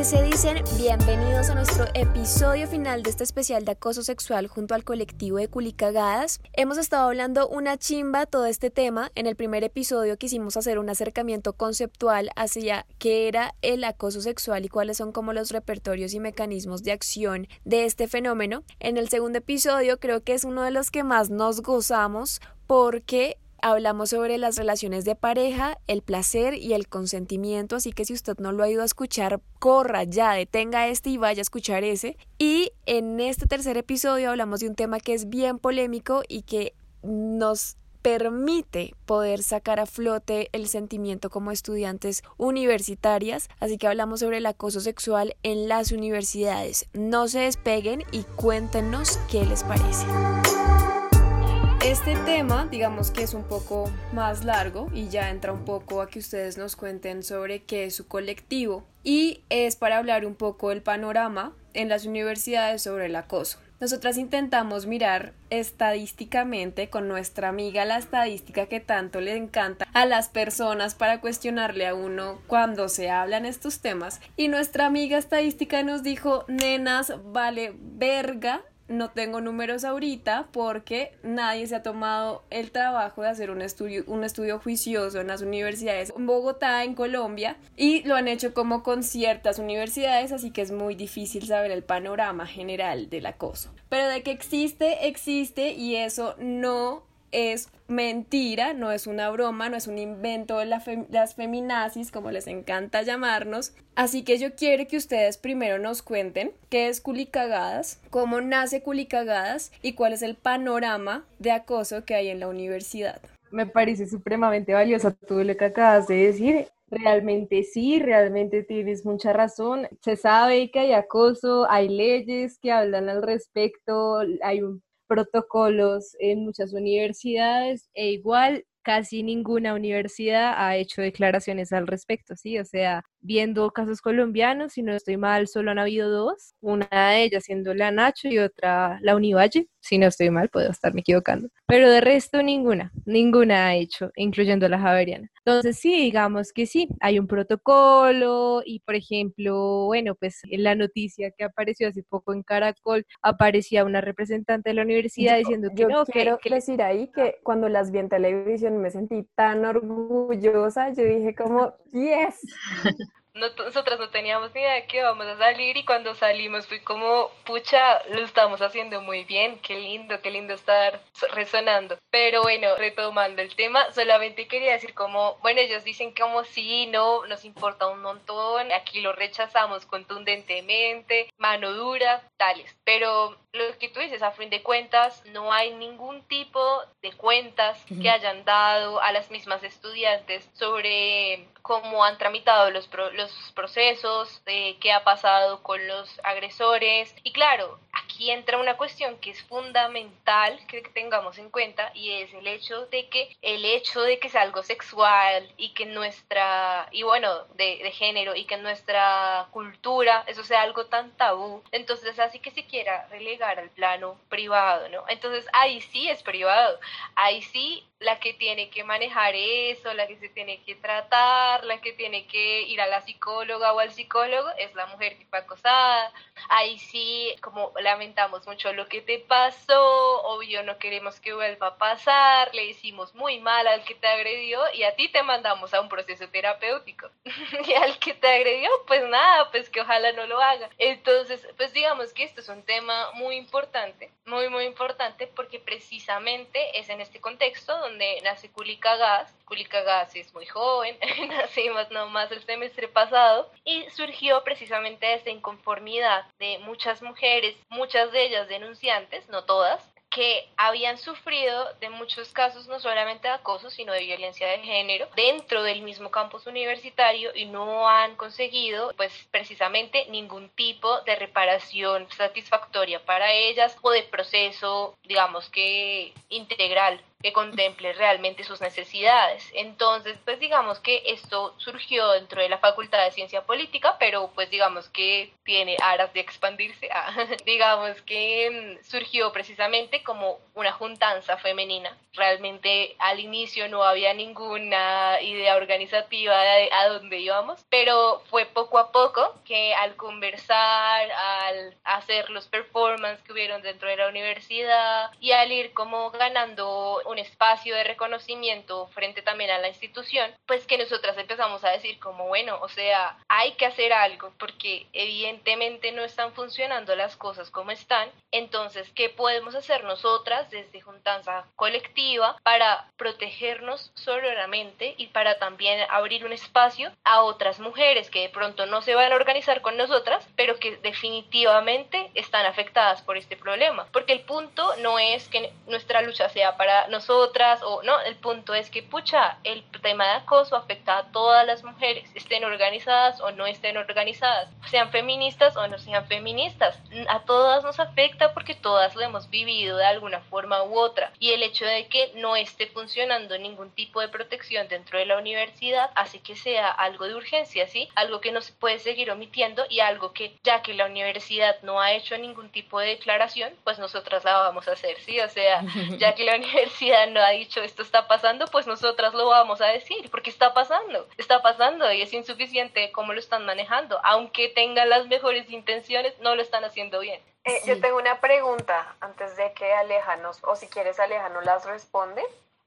¿qué se dicen? Bienvenidos a nuestro episodio final de este especial de acoso sexual junto al colectivo de Culicagadas. Hemos estado hablando una chimba todo este tema. En el primer episodio quisimos hacer un acercamiento conceptual hacia qué era el acoso sexual y cuáles son como los repertorios y mecanismos de acción de este fenómeno. En el segundo episodio creo que es uno de los que más nos gozamos porque hablamos sobre las relaciones de pareja, el placer y el consentimiento, así que si usted no lo ha ido a escuchar, corra ya, detenga este y vaya a escuchar ese. Y en este tercer episodio hablamos de un tema que es bien polémico y que nos permite poder sacar a flote el sentimiento como estudiantes universitarias, así que hablamos sobre el acoso sexual en las universidades. No se despeguen y cuéntenos qué les parece. Este tema, digamos que es un poco más largo y ya entra un poco a que ustedes nos cuenten sobre qué es su colectivo y es para hablar un poco del panorama en las universidades sobre el acoso. Nosotras intentamos mirar estadísticamente con nuestra amiga la estadística que tanto le encanta a las personas para cuestionarle a uno cuando se hablan estos temas y nuestra amiga estadística nos dijo nenas vale verga no tengo números ahorita porque nadie se ha tomado el trabajo de hacer un estudio, un estudio juicioso en las universidades en Bogotá, en Colombia, y lo han hecho como con ciertas universidades, así que es muy difícil saber el panorama general del acoso. Pero de que existe, existe y eso no es mentira, no es una broma, no es un invento de las feminazis, como les encanta llamarnos. Así que yo quiero que ustedes primero nos cuenten qué es Culicagadas, cómo nace Culicagadas y cuál es el panorama de acoso que hay en la universidad. Me parece supremamente valioso todo lo que acabas de decir. Realmente sí, realmente tienes mucha razón. Se sabe que hay acoso, hay leyes que hablan al respecto, hay un protocolos en muchas universidades e igual casi ninguna universidad ha hecho declaraciones al respecto, ¿sí? O sea, viendo casos colombianos, si no estoy mal, solo han habido dos, una de ellas siendo la Nacho y otra la Univalle, si no estoy mal, puedo estarme equivocando, pero de resto ninguna, ninguna ha hecho, incluyendo la Javeriana. Entonces sí, digamos que sí, hay un protocolo y por ejemplo, bueno, pues en la noticia que apareció hace poco en Caracol, aparecía una representante de la universidad diciendo que yo no, quiero que, decir ahí que cuando las vi en televisión me sentí tan orgullosa, yo dije como, yes, nosotras no teníamos ni idea de que íbamos a salir y cuando salimos fui como, pucha, lo estamos haciendo muy bien, qué lindo, qué lindo estar resonando. Pero bueno, retomando el tema, solamente quería decir como, bueno, ellos dicen como sí, no, nos importa un montón, aquí lo rechazamos contundentemente, mano dura, tales. Pero lo que tú dices, a fin de cuentas, no hay ningún tipo de cuentas que hayan dado a las mismas estudiantes sobre cómo han tramitado los, los procesos, de qué ha pasado con los agresores. Y claro, aquí entra una cuestión que es fundamental que tengamos en cuenta y es el hecho de que el hecho de que es algo sexual y que nuestra, y bueno, de, de género y que nuestra cultura eso sea algo tan tabú, entonces así que se quiera relegar al plano privado, ¿no? Entonces ahí sí es privado, ahí sí la que tiene que manejar eso, la que se tiene que tratar, la que tiene que ir a la psicóloga o al psicólogo es la mujer que fue acosada. Ahí sí, como lamentamos mucho lo que te pasó, obvio no queremos que vuelva a pasar, le hicimos muy mal al que te agredió y a ti te mandamos a un proceso terapéutico. y al que te agredió, pues nada, pues que ojalá no lo haga. Entonces, pues digamos que esto es un tema muy importante, muy, muy importante porque precisamente es en este contexto donde nace Kulika Gas. Es muy joven, nacimos nomás el semestre pasado y surgió precisamente de esta inconformidad de muchas mujeres, muchas de ellas denunciantes, no todas, que habían sufrido de muchos casos no solamente de acoso, sino de violencia de género dentro del mismo campus universitario y no han conseguido pues precisamente ningún tipo de reparación satisfactoria para ellas o de proceso digamos que integral que contemple realmente sus necesidades. Entonces, pues digamos que esto surgió dentro de la Facultad de Ciencia Política, pero pues digamos que tiene aras de expandirse. Digamos que mm, surgió precisamente como una juntanza femenina. Realmente al inicio no había ninguna idea organizativa de a dónde íbamos, pero fue poco a poco que al conversar, al hacer los performances que hubieron dentro de la universidad y al ir como ganando un espacio de reconocimiento frente también a la institución, pues que nosotras empezamos a decir como, bueno, o sea, hay que hacer algo porque evidentemente no están funcionando las cosas como están, entonces, ¿qué podemos hacer nosotras desde Juntanza Colectiva para protegernos solamente y para también abrir un espacio a otras mujeres que de pronto no se van a organizar con nosotras, pero que definitivamente están afectadas por este problema? Porque el punto no es que nuestra lucha sea para nosotras o no, el punto es que, pucha, el tema de acoso afecta a todas las mujeres, estén organizadas o no estén organizadas, sean feministas o no sean feministas, a todas nos afecta porque todas lo hemos vivido de alguna forma u otra y el hecho de que no esté funcionando ningún tipo de protección dentro de la universidad hace que sea algo de urgencia, ¿sí? Algo que no se puede seguir omitiendo y algo que ya que la universidad no ha hecho ningún tipo de declaración, pues nosotras la vamos a hacer, ¿sí? O sea, ya que la universidad no ha dicho esto está pasando, pues nosotras lo vamos a decir, porque está pasando, está pasando y es insuficiente cómo lo están manejando, aunque tengan las mejores intenciones, no lo están haciendo bien. Eh, yo tengo una pregunta antes de que Aleja nos, o si quieres Aleja nos las responde,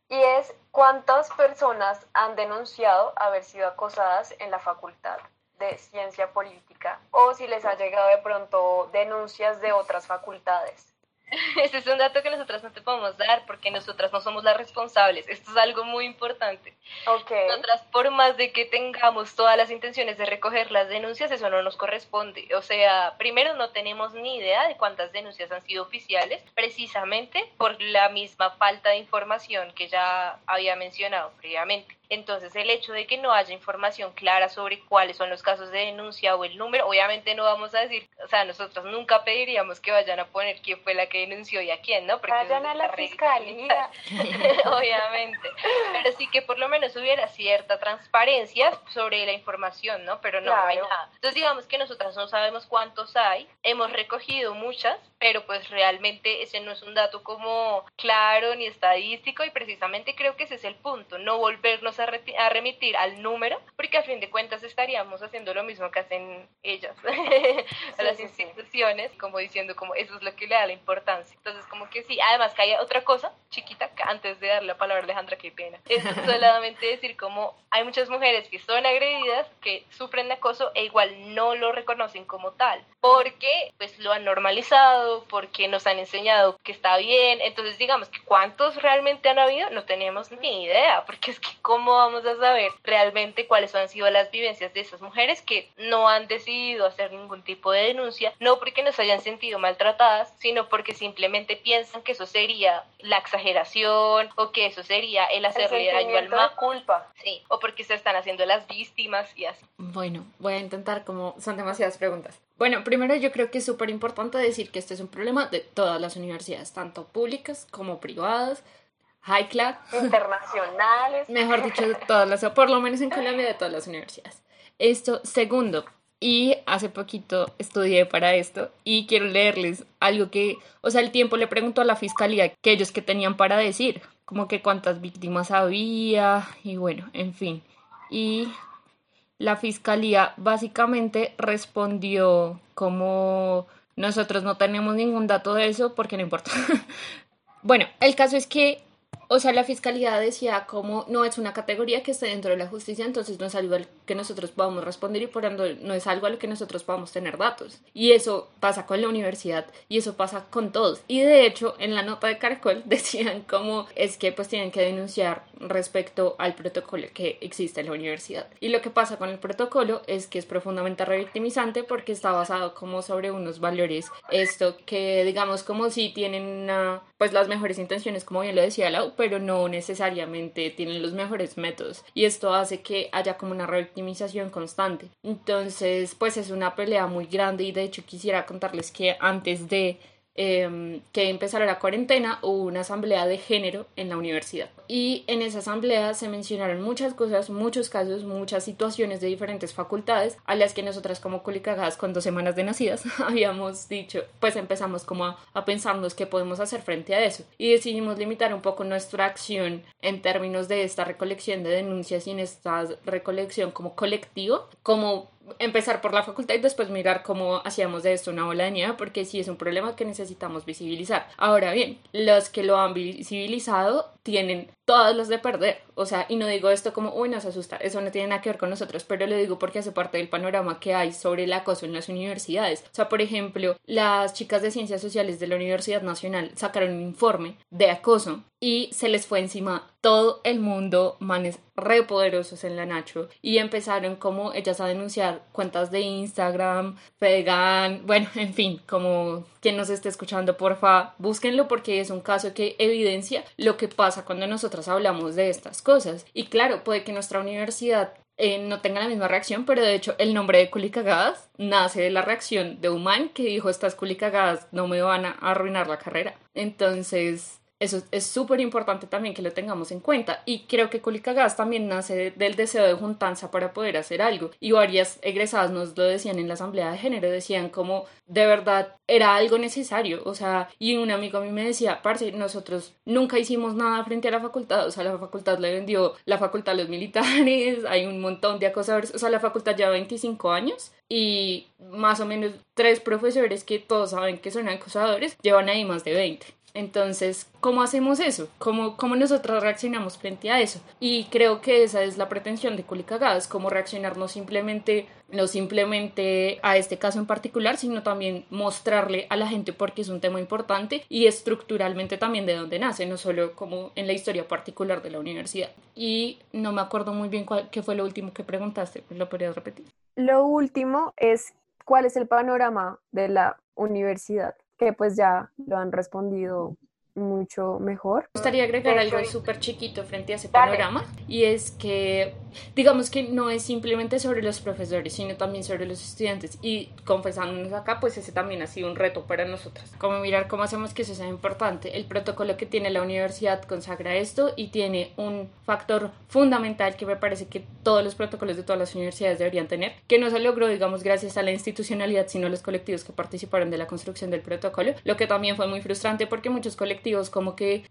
y es ¿cuántas personas han denunciado haber sido acosadas en la facultad de ciencia política? O si les ha llegado de pronto denuncias de otras facultades. Ese es un dato que nosotras no te podemos dar porque nosotras no somos las responsables. Esto es algo muy importante. Okay. Nosotras, por más de que tengamos todas las intenciones de recoger las denuncias, eso no nos corresponde. O sea, primero no tenemos ni idea de cuántas denuncias han sido oficiales, precisamente por la misma falta de información que ya había mencionado previamente. Entonces, el hecho de que no haya información clara sobre cuáles son los casos de denuncia o el número, obviamente no vamos a decir, o sea, nosotros nunca pediríamos que vayan a poner quién fue la que denunció y a quién, ¿no? Porque vayan a la fiscalía. obviamente. Pero sí que por lo menos hubiera cierta transparencia sobre la información, ¿no? Pero no, hay nada. Entonces, digamos que nosotras no sabemos cuántos hay, hemos recogido muchas, pero pues realmente ese no es un dato como claro ni estadístico y precisamente creo que ese es el punto, no volvernos a, a remitir al número, porque a fin de cuentas estaríamos haciendo lo mismo que hacen ellas, las instituciones, como diciendo como eso es lo que le da la importancia. Entonces como que sí, además que hay otra cosa chiquita, antes de dar la palabra a Alejandra, qué pena, es solamente decir como hay muchas mujeres que son agredidas, que sufren acoso e igual no lo reconocen como tal, porque pues lo han normalizado, porque nos han enseñado que está bien, entonces digamos que cuántos realmente han habido, no tenemos ni idea, porque es que cómo vamos a saber realmente cuáles han sido las vivencias de esas mujeres que no han decidido hacer ningún tipo de denuncia, no porque nos hayan sentido maltratadas, sino porque simplemente piensan que eso sería la exageración o que eso sería el hacerle daño al más culpa. Sí, o porque se están haciendo las víctimas y así. Bueno, voy a intentar como son demasiadas preguntas. Bueno, primero yo creo que es súper importante decir que este es un problema de todas las universidades, tanto públicas como privadas, high class, internacionales, mejor dicho, de todas las, por lo menos en Colombia, de todas las universidades. Esto, segundo, y hace poquito estudié para esto y quiero leerles algo que, o sea, el tiempo le preguntó a la fiscalía que ellos que tenían para decir, como que cuántas víctimas había y bueno, en fin. Y la fiscalía básicamente respondió como nosotros no tenemos ningún dato de eso porque no importa. bueno, el caso es que o sea, la fiscalía decía como no es una categoría que esté dentro de la justicia, entonces no es algo al que nosotros podamos responder y por ende no es algo a lo que nosotros podamos tener datos. Y eso pasa con la universidad y eso pasa con todos. Y de hecho, en la nota de Caracol decían como es que pues tienen que denunciar respecto al protocolo que existe en la universidad. Y lo que pasa con el protocolo es que es profundamente revictimizante porque está basado como sobre unos valores, esto que digamos como si tienen pues las mejores intenciones, como bien lo decía Lau, pero no necesariamente tienen los mejores métodos y esto hace que haya como una revictimización constante. Entonces, pues es una pelea muy grande y de hecho quisiera contarles que antes de em, que empezara la cuarentena, hubo una asamblea de género en la universidad. Y en esa asamblea se mencionaron muchas cosas, muchos casos, muchas situaciones de diferentes facultades a las que nosotras como culicagadas con dos semanas de nacidas habíamos dicho, pues empezamos como a, a pensarnos qué podemos hacer frente a eso. Y decidimos limitar un poco nuestra acción en términos de esta recolección de denuncias y en esta recolección como colectivo, como empezar por la facultad y después mirar cómo hacíamos de esto una bola de nieve, porque sí es un problema que necesitamos visibilizar. Ahora bien, los que lo han visibilizado tienen todas las de perder, o sea, y no digo esto como, uy, nos asusta, eso no tiene nada que ver con nosotros, pero lo digo porque hace parte del panorama que hay sobre el acoso en las universidades. O sea, por ejemplo, las chicas de Ciencias Sociales de la Universidad Nacional sacaron un informe de acoso y se les fue encima todo el mundo, manes re poderosos en la Nacho, y empezaron como ellas a denunciar cuentas de Instagram, vegan, bueno, en fin, como quien nos esté escuchando, porfa, búsquenlo porque es un caso que evidencia lo que pasa cuando nosotras hablamos de estas cosas. Y claro, puede que nuestra universidad eh, no tenga la misma reacción, pero de hecho el nombre de culicagadas nace de la reacción de Human que dijo estas culicagadas no me van a arruinar la carrera. Entonces, eso es súper importante también que lo tengamos en cuenta. Y creo que Gas también nace del deseo de juntanza para poder hacer algo. Y varias egresadas nos lo decían en la asamblea de género, decían como de verdad era algo necesario. O sea, y un amigo a mí me decía, parce, nosotros nunca hicimos nada frente a la facultad. O sea, la facultad le vendió la facultad a los militares, hay un montón de acosadores. O sea, la facultad lleva 25 años y más o menos tres profesores que todos saben que son acosadores llevan ahí más de 20. Entonces, ¿cómo hacemos eso? ¿Cómo, ¿Cómo nosotros reaccionamos frente a eso? Y creo que esa es la pretensión de Culicagadas, cómo reaccionar no simplemente, no simplemente a este caso en particular, sino también mostrarle a la gente porque es un tema importante y estructuralmente también de dónde nace, no solo como en la historia particular de la universidad. Y no me acuerdo muy bien cuál, qué fue lo último que preguntaste, ¿lo podrías repetir? Lo último es cuál es el panorama de la universidad que pues ya lo han respondido mucho mejor. Me gustaría agregar algo súper chiquito frente a ese panorama y es que digamos que no es simplemente sobre los profesores, sino también sobre los estudiantes y confesándonos acá, pues ese también ha sido un reto para nosotras. Como mirar cómo hacemos que eso sea importante. El protocolo que tiene la universidad consagra esto y tiene un factor fundamental que me parece que todos los protocolos de todas las universidades deberían tener, que no se logró, digamos, gracias a la institucionalidad, sino a los colectivos que participaron de la construcción del protocolo, lo que también fue muy frustrante porque muchos colectivos como que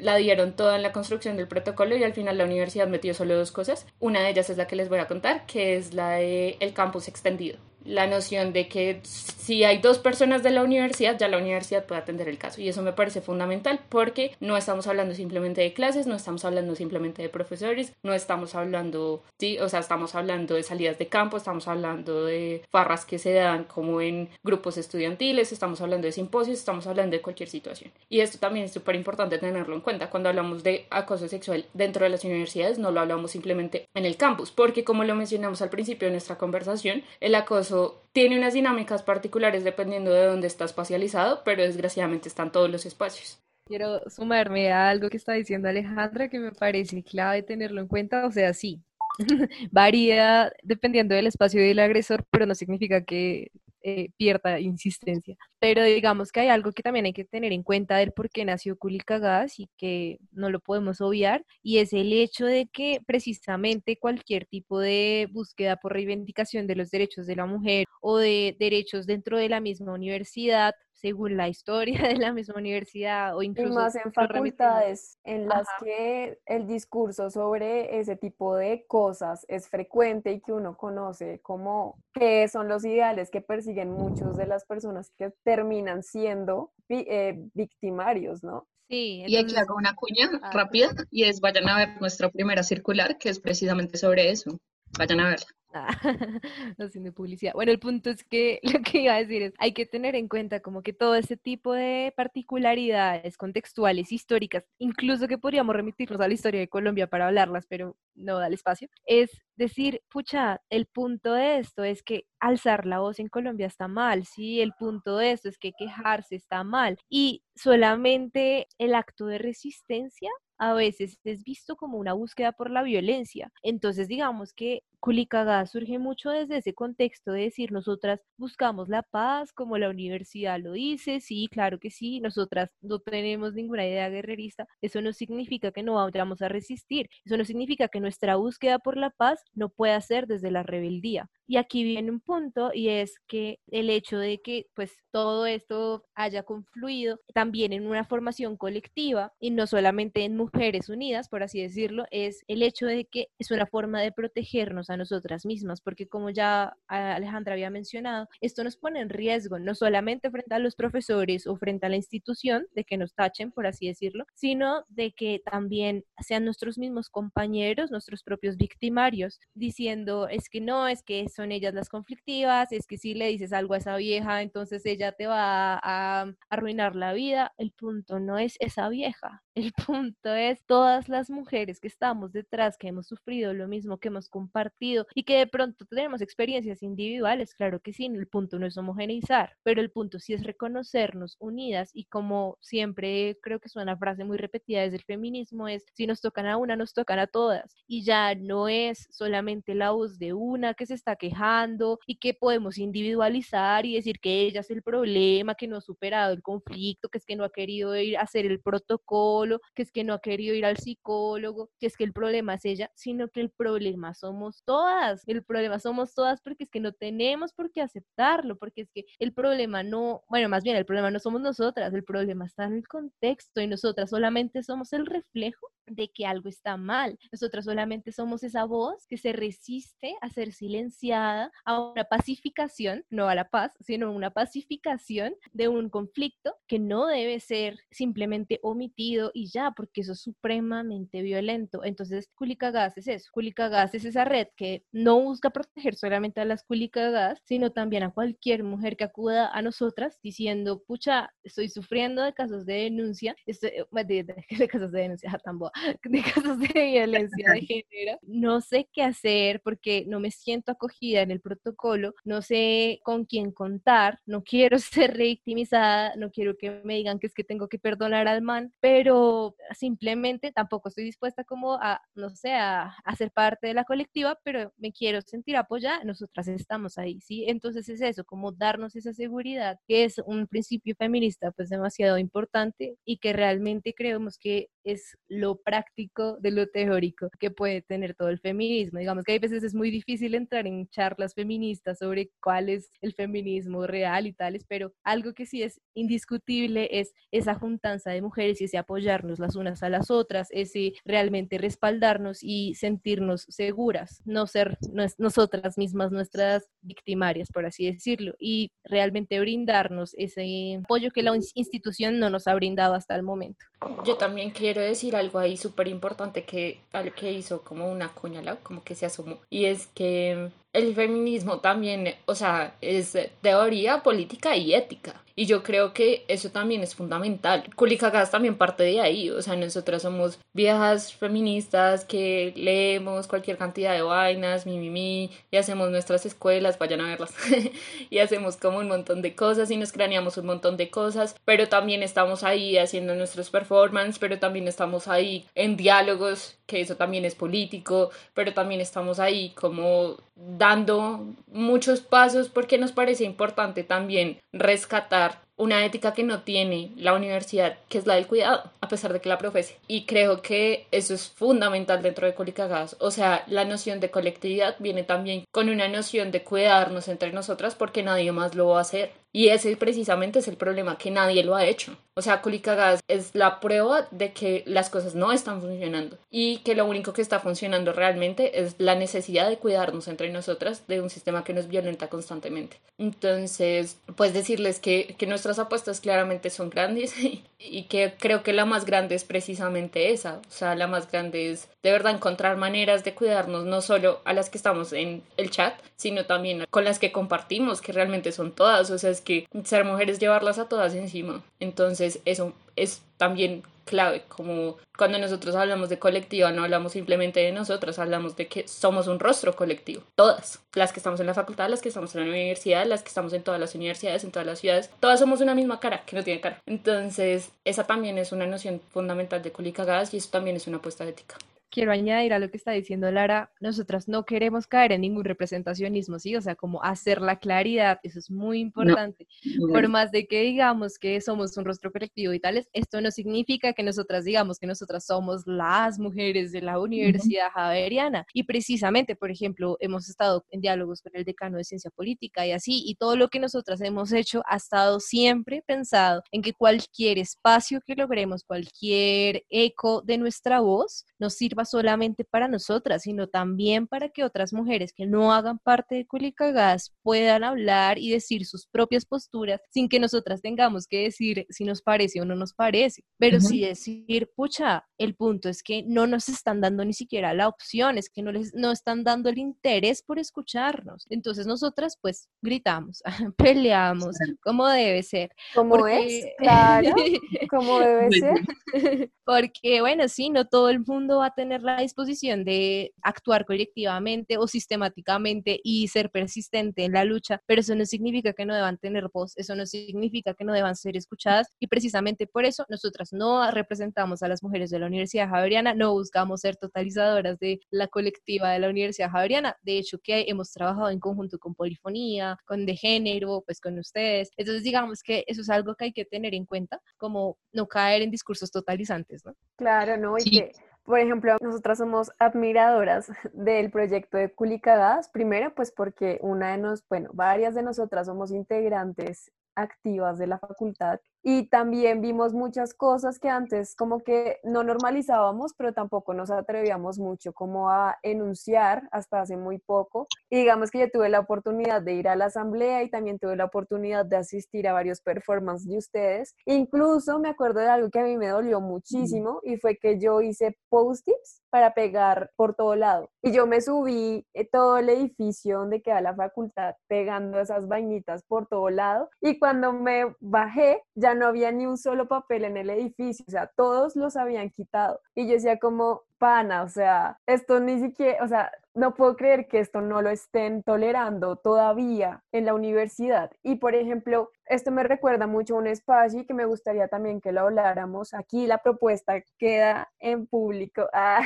la dieron toda en la construcción del protocolo y al final la universidad metió solo dos cosas. Una de ellas es la que les voy a contar, que es la de el campus extendido la noción de que si hay dos personas de la universidad, ya la universidad puede atender el caso. Y eso me parece fundamental porque no estamos hablando simplemente de clases, no estamos hablando simplemente de profesores, no estamos hablando, sí, o sea, estamos hablando de salidas de campo, estamos hablando de farras que se dan como en grupos estudiantiles, estamos hablando de simposios, estamos hablando de cualquier situación. Y esto también es súper importante tenerlo en cuenta. Cuando hablamos de acoso sexual dentro de las universidades, no lo hablamos simplemente en el campus, porque como lo mencionamos al principio de nuestra conversación, el acoso tiene unas dinámicas particulares dependiendo de dónde está espacializado, pero desgraciadamente están todos los espacios. Quiero sumarme a algo que está diciendo Alejandra, que me parece clave tenerlo en cuenta. O sea, sí, varía dependiendo del espacio del agresor, pero no significa que eh, pierda insistencia. Pero digamos que hay algo que también hay que tener en cuenta del por qué nació Culicagas y que no lo podemos obviar, y es el hecho de que precisamente cualquier tipo de búsqueda por reivindicación de los derechos de la mujer o de derechos dentro de la misma universidad según la historia de la misma universidad o incluso... Y más en facultades en las que el discurso sobre ese tipo de cosas es frecuente y que uno conoce como que son los ideales que persiguen muchos de las personas que terminan siendo eh, victimarios, ¿no? Sí. Y aquí hago una cuña ah, rápida y es vayan a ver nuestra primera circular que es precisamente sobre eso. Vayan a verla. Ah, haciendo publicidad. Bueno, el punto es que lo que iba a decir es, hay que tener en cuenta como que todo ese tipo de particularidades contextuales, históricas, incluso que podríamos remitirnos a la historia de Colombia para hablarlas, pero no da el espacio, es decir, pucha, el punto de esto es que alzar la voz en Colombia está mal, sí, el punto de esto es que quejarse está mal y solamente el acto de resistencia a veces es visto como una búsqueda por la violencia. Entonces, digamos que Culicagá surge mucho desde ese contexto de decir, nosotras buscamos la paz, como la universidad lo dice, sí, claro que sí, nosotras no tenemos ninguna idea guerrerista, eso no significa que no vayamos a resistir, eso no significa que nuestra búsqueda por la paz no pueda ser desde la rebeldía. Y aquí viene un punto y es que el hecho de que pues todo esto haya confluido también en una formación colectiva y no solamente en mujeres unidas, por así decirlo, es el hecho de que es una forma de protegernos a nosotras mismas, porque como ya Alejandra había mencionado, esto nos pone en riesgo, no solamente frente a los profesores o frente a la institución de que nos tachen, por así decirlo, sino de que también sean nuestros mismos compañeros, nuestros propios victimarios, diciendo es que no, es que son ellas las conflictivas, es que si le dices algo a esa vieja, entonces ella te va a, arruinar la vida. El punto no es esa vieja, el punto es todas las mujeres que estamos detrás, que hemos sufrido lo mismo, que hemos compartido y que de pronto tenemos experiencias individuales, claro que sí, el punto no es homogeneizar, pero el punto sí es reconocernos unidas y como siempre creo que es una frase muy repetida desde el feminismo, es si nos tocan a una, nos tocan a todas y ya no es solamente la voz de una que se está quejando y que podemos individualizar y decir que ella es el problema, que no ha superado el conflicto, que es que no ha querido ir a hacer el protocolo, que es que no ha querido ir al psicólogo, que es que el problema es ella, sino que el problema somos todas, el problema somos todas porque es que no tenemos por qué aceptarlo, porque es que el problema no, bueno, más bien el problema no somos nosotras, el problema está en el contexto y nosotras solamente somos el reflejo de que algo está mal. Nosotras solamente somos esa voz que se resiste a ser silenciada, a una pacificación, no a la paz, sino una pacificación de un conflicto que no debe ser simplemente omitido y ya, porque eso es supremamente violento. Entonces, Culicagas es eso. Culicagas es esa red que no busca proteger solamente a las Culicagas, sino también a cualquier mujer que acuda a nosotras diciendo, pucha, estoy sufriendo de casos de denuncia, estoy, de, de, casos de denuncia, tampoco de casos de violencia de género. No sé qué hacer porque no me siento acogida en el protocolo, no sé con quién contar, no quiero ser revictimizada, no quiero que me digan que es que tengo que perdonar al man, pero simplemente tampoco estoy dispuesta como a, no sé, a, a ser parte de la colectiva, pero me quiero sentir apoyada, nosotras estamos ahí, ¿sí? Entonces es eso, como darnos esa seguridad, que es un principio feminista pues demasiado importante y que realmente creemos que es lo práctico de lo teórico que puede tener todo el feminismo. Digamos que hay veces es muy difícil entrar en charlas feministas sobre cuál es el feminismo real y tales, pero algo que sí es indiscutible es esa juntanza de mujeres y ese apoyarnos las unas a las otras, ese realmente respaldarnos y sentirnos seguras, no ser nosotras mismas nuestras victimarias, por así decirlo, y realmente brindarnos ese apoyo que la institución no nos ha brindado hasta el momento. Yo también quiero decir algo ahí súper importante que, que hizo como una cuñala, como que se asomó, y es que el feminismo también, o sea, es teoría política y ética. Y yo creo que eso también es fundamental. Culicagas también parte de ahí. O sea, nosotras somos viejas feministas que leemos cualquier cantidad de vainas, mi, mi, mi, y hacemos nuestras escuelas, vayan a verlas. y hacemos como un montón de cosas y nos craneamos un montón de cosas. Pero también estamos ahí haciendo nuestros performances, pero también estamos ahí en diálogos, que eso también es político, pero también estamos ahí como dando muchos pasos porque nos parece importante también rescatar una ética que no tiene la universidad, que es la del cuidado, a pesar de que la profese. Y creo que eso es fundamental dentro de Colicagas. O sea, la noción de colectividad viene también con una noción de cuidarnos entre nosotras porque nadie más lo va a hacer. Y ese precisamente es el problema, que nadie lo ha hecho. O sea, Colicagas es la prueba de que las cosas no están funcionando y que lo único que está funcionando realmente es la necesidad de cuidarnos entre nosotras de un sistema que nos violenta constantemente. Entonces, pues decirles que, que nuestras apuestas claramente son grandes y que creo que la más grande es precisamente esa. O sea, la más grande es de verdad encontrar maneras de cuidarnos no solo a las que estamos en el chat, sino también con las que compartimos, que realmente son todas. O sea, que ser mujeres llevarlas a todas encima. Entonces, eso es también clave, como cuando nosotros hablamos de colectiva, no hablamos simplemente de nosotras, hablamos de que somos un rostro colectivo, todas, las que estamos en la facultad, las que estamos en la universidad, las que estamos en todas las universidades, en todas las ciudades, todas somos una misma cara, que no tiene cara. Entonces, esa también es una noción fundamental de Gas y eso también es una apuesta ética. Quiero añadir a lo que está diciendo Lara, nosotras no queremos caer en ningún representacionismo, ¿sí? O sea, como hacer la claridad, eso es muy importante. Por más de que digamos que somos un rostro colectivo y tales, esto no significa que nosotras digamos que nosotras somos las mujeres de la Universidad Javeriana. Y precisamente, por ejemplo, hemos estado en diálogos con el decano de Ciencia Política y así, y todo lo que nosotras hemos hecho ha estado siempre pensado en que cualquier espacio que logremos, cualquier eco de nuestra voz, nos sirva solamente para nosotras, sino también para que otras mujeres que no hagan parte de Culicagas puedan hablar y decir sus propias posturas sin que nosotras tengamos que decir si nos parece o no nos parece, pero sí decir, pucha, el punto es que no nos están dando ni siquiera la opción, es que no les no están dando el interés por escucharnos. Entonces nosotras pues gritamos, peleamos, como debe ser. Como es, claro, como debe ser. Porque bueno, sí, no todo el mundo va a tener la disposición de actuar colectivamente o sistemáticamente y ser persistente en la lucha, pero eso no significa que no deban tener voz, eso no significa que no deban ser escuchadas y precisamente por eso nosotras no representamos a las mujeres de la Universidad Javeriana, no buscamos ser totalizadoras de la colectiva de la Universidad Javeriana, de hecho que hemos trabajado en conjunto con Polifonía, con De Género, pues con ustedes, entonces digamos que eso es algo que hay que tener en cuenta, como no caer en discursos totalizantes, ¿no? Claro, ¿no? Y que por ejemplo, nosotras somos admiradoras del proyecto de Culicadas, primero pues porque una de nos, bueno, varias de nosotras somos integrantes activas de la facultad y también vimos muchas cosas que antes como que no normalizábamos, pero tampoco nos atrevíamos mucho como a enunciar hasta hace muy poco. Y digamos que yo tuve la oportunidad de ir a la asamblea y también tuve la oportunidad de asistir a varios performances de ustedes. Incluso me acuerdo de algo que a mí me dolió muchísimo y fue que yo hice post-its para pegar por todo lado. Y yo me subí eh, todo el edificio donde queda la facultad pegando esas vainitas por todo lado. Y cuando me bajé, ya no había ni un solo papel en el edificio, o sea, todos los habían quitado. Y yo decía como, pana, o sea, esto ni siquiera, o sea, no puedo creer que esto no lo estén tolerando todavía en la universidad. Y por ejemplo, esto me recuerda mucho a un espacio y que me gustaría también que lo habláramos. Aquí la propuesta queda en público. Ah,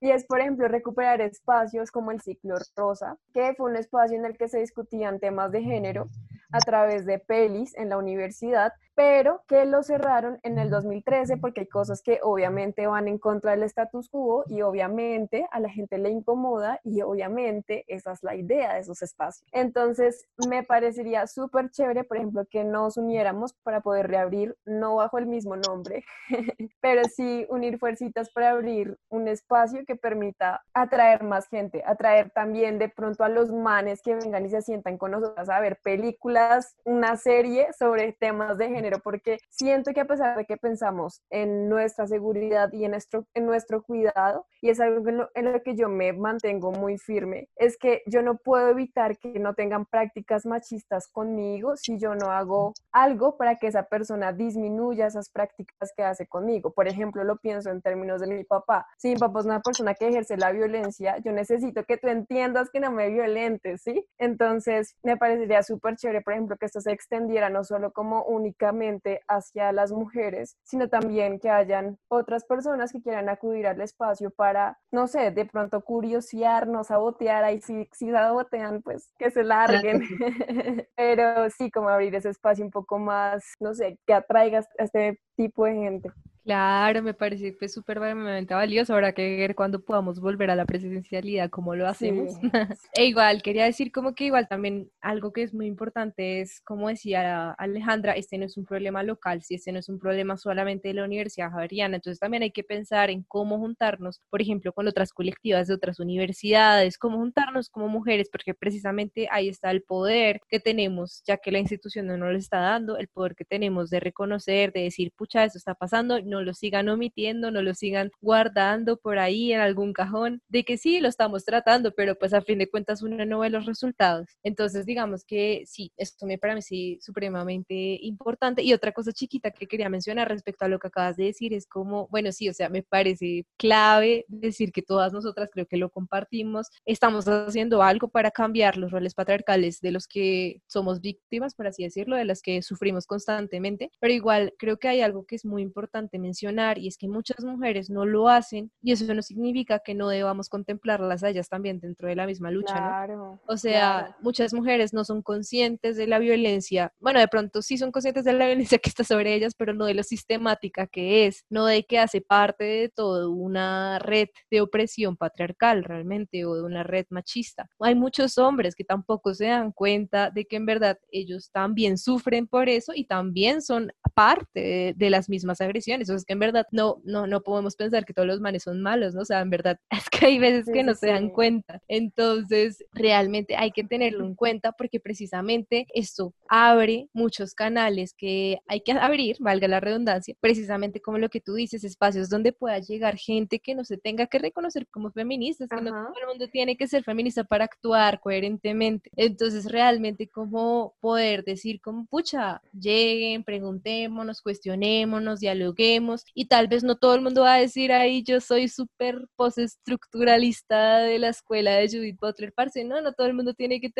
y es, por ejemplo, recuperar espacios como el ciclo rosa, que fue un espacio en el que se discutían temas de género a través de pelis en la universidad, pero que lo cerraron en el 2013 porque hay cosas que obviamente van en contra del status quo y obviamente a la gente le incomoda y obviamente esa es la idea de esos espacios. Entonces me parecería súper chévere, por ejemplo, que nos uniéramos para poder reabrir, no bajo el mismo nombre, pero sí unir fuercitas para abrir un espacio que permita atraer más gente, atraer también de pronto a los manes que vengan y se sientan con nosotros a ver películas, una serie sobre temas de género porque siento que a pesar de que pensamos en nuestra seguridad y en nuestro, en nuestro cuidado, y es algo en lo, en lo que yo me mantengo muy firme, es que yo no puedo evitar que no tengan prácticas machistas conmigo si yo no hago algo para que esa persona disminuya esas prácticas que hace conmigo. Por ejemplo, lo pienso en términos de mi papá. Si mi papá es una persona que ejerce la violencia, yo necesito que tú entiendas que no me violentes, ¿sí? Entonces, me parecería súper chévere, por ejemplo, que esto se extendiera no solo como única hacia las mujeres, sino también que hayan otras personas que quieran acudir al espacio para, no sé, de pronto curiosearnos, sabotear, ahí si, si sabotean, pues que se larguen. Pero sí, como abrir ese espacio un poco más, no sé, que atraiga a este tipo de gente. Claro, me parece pues súper valioso. Habrá que ver cuando podamos volver a la presidencialidad, cómo lo hacemos. e igual, quería decir como que igual también algo que es muy importante es, como decía Alejandra, este no es un problema local, si este no es un problema solamente de la Universidad Javeriana, entonces también hay que pensar en cómo juntarnos, por ejemplo, con otras colectivas de otras universidades, cómo juntarnos como mujeres, porque precisamente ahí está el poder que tenemos, ya que la institución no nos lo está dando, el poder que tenemos de reconocer, de decir, pucha, esto está pasando, no lo sigan omitiendo, no lo sigan guardando por ahí en algún cajón, de que sí, lo estamos tratando, pero pues a fin de cuentas uno no ve los resultados. Entonces, digamos que sí, esto me parece supremamente importante. Y otra cosa chiquita que quería mencionar respecto a lo que acabas de decir es como, bueno, sí, o sea, me parece clave decir que todas nosotras creo que lo compartimos, estamos haciendo algo para cambiar los roles patriarcales de los que somos víctimas, por así decirlo, de las que sufrimos constantemente, pero igual creo que hay algo que es muy importante mencionar y es que muchas mujeres no lo hacen y eso no significa que no debamos contemplarlas a ellas también dentro de la misma lucha, Claro. O sea, claro. muchas mujeres no son conscientes de la violencia. Bueno, de pronto sí son conscientes de la violencia que está sobre ellas, pero no de lo sistemática que es, no de que hace parte de todo una red de opresión patriarcal realmente o de una red machista. Hay muchos hombres que tampoco se dan cuenta de que en verdad ellos también sufren por eso y también son parte de, de las mismas agresiones. Es que en verdad no, no, no podemos pensar que todos los manes son malos, ¿no? O sea, en verdad es que hay veces Sí, que no sí, se dan cuenta. Entonces, realmente hay que tenerlo en cuenta porque precisamente esto abre muchos canales que hay que abrir, valga la redundancia, precisamente como lo que tú dices, espacios donde pueda llegar gente que no se tenga que reconocer como feministas, que no todo el mundo tiene que ser feminista para actuar coherentemente. Entonces, realmente como poder decir como, pucha, lleguen, preguntémonos, cuestionémonos, dialoguemos y tal vez no todo el mundo va a decir ahí yo soy súper postestructuralista de la escuela de Judith Butler, parce, no, no todo el mundo tiene que